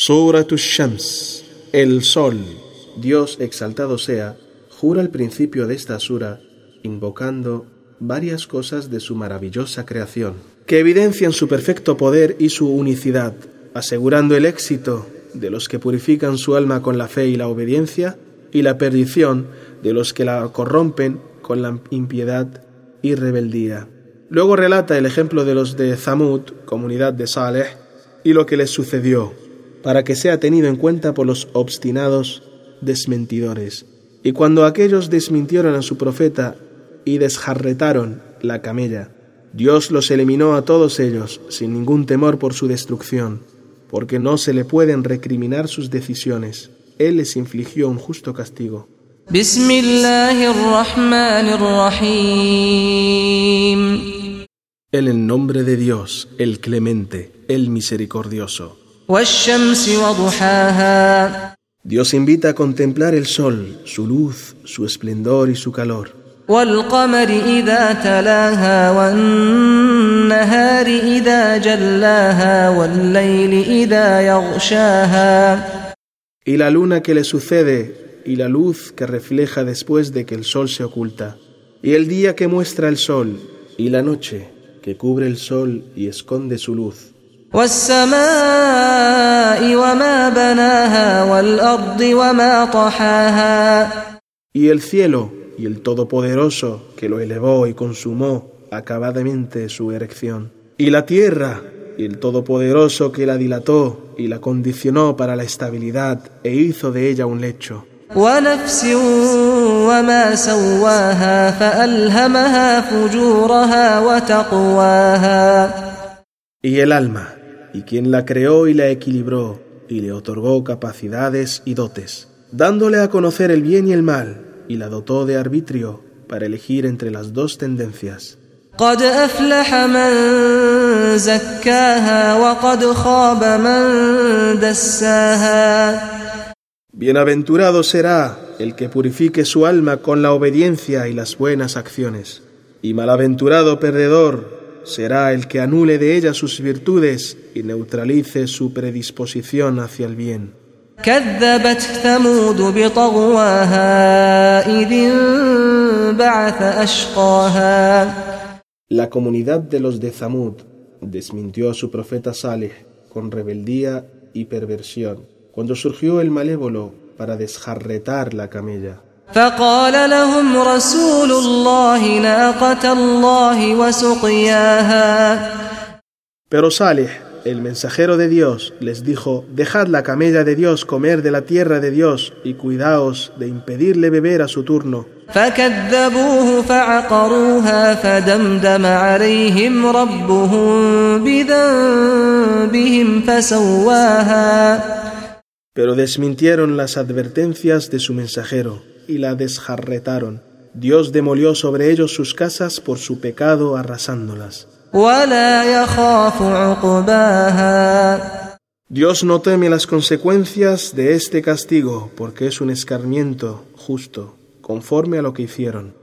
Surat shams el sol. Dios exaltado sea, jura al principio de esta sura, invocando varias cosas de su maravillosa creación, que evidencian su perfecto poder y su unicidad, asegurando el éxito de los que purifican su alma con la fe y la obediencia, y la perdición de los que la corrompen con la impiedad y rebeldía. Luego relata el ejemplo de los de Zamud, comunidad de Saleh, y lo que les sucedió, para que sea tenido en cuenta por los obstinados desmentidores. Y cuando aquellos desmintieron a su profeta y desjarretaron la camella, Dios los eliminó a todos ellos sin ningún temor por su destrucción, porque no se le pueden recriminar sus decisiones. Él les infligió un justo castigo. En el nombre de Dios, el clemente, el misericordioso. Dios invita a contemplar el sol, su luz, su esplendor y su calor. Y la luna que le sucede y la luz que refleja después de que el sol se oculta. Y el día que muestra el sol y la noche que cubre el sol y esconde su luz. Y el cielo y el Todopoderoso que lo elevó y consumó acabadamente su erección. Y la tierra y el Todopoderoso que la dilató y la condicionó para la estabilidad e hizo de ella un lecho. Y el alma y quien la creó y la equilibró y le otorgó capacidades y dotes, dándole a conocer el bien y el mal, y la dotó de arbitrio para elegir entre las dos tendencias. Bienaventurado será el que purifique su alma con la obediencia y las buenas acciones, y malaventurado perdedor será el que anule de ella sus virtudes y neutralice su predisposición hacia el bien. La comunidad de los de Zamud desmintió a su profeta Saleh con rebeldía y perversión cuando surgió el malévolo para desjarretar la camella. فقال لهم رسول الله ناقة الله وسقياها Pero Saleh, el mensajero de Dios, les dijo, dejad la camella de Dios comer de la tierra de Dios y cuidaos de impedirle beber a su turno. فكذبوه فعقروها فدمدم عليهم ربهم بذنبهم فسواها Pero desmintieron las advertencias de su mensajero y la desjarretaron. Dios demolió sobre ellos sus casas por su pecado arrasándolas. Dios no teme las consecuencias de este castigo porque es un escarmiento justo, conforme a lo que hicieron.